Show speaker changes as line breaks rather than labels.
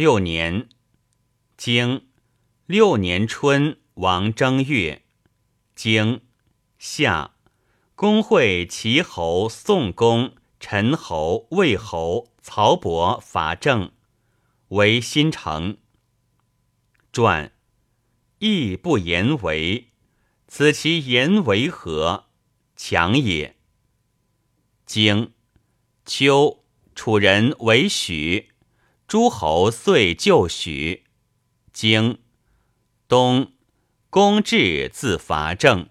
六年，经六年春，王正月，经夏，公会齐侯、宋公、陈侯、魏侯、曹伯伐郑，为新城。传，亦不言为，此其言为何？强也。经秋，楚人为许，诸侯遂就许。经东，公至自伐郑。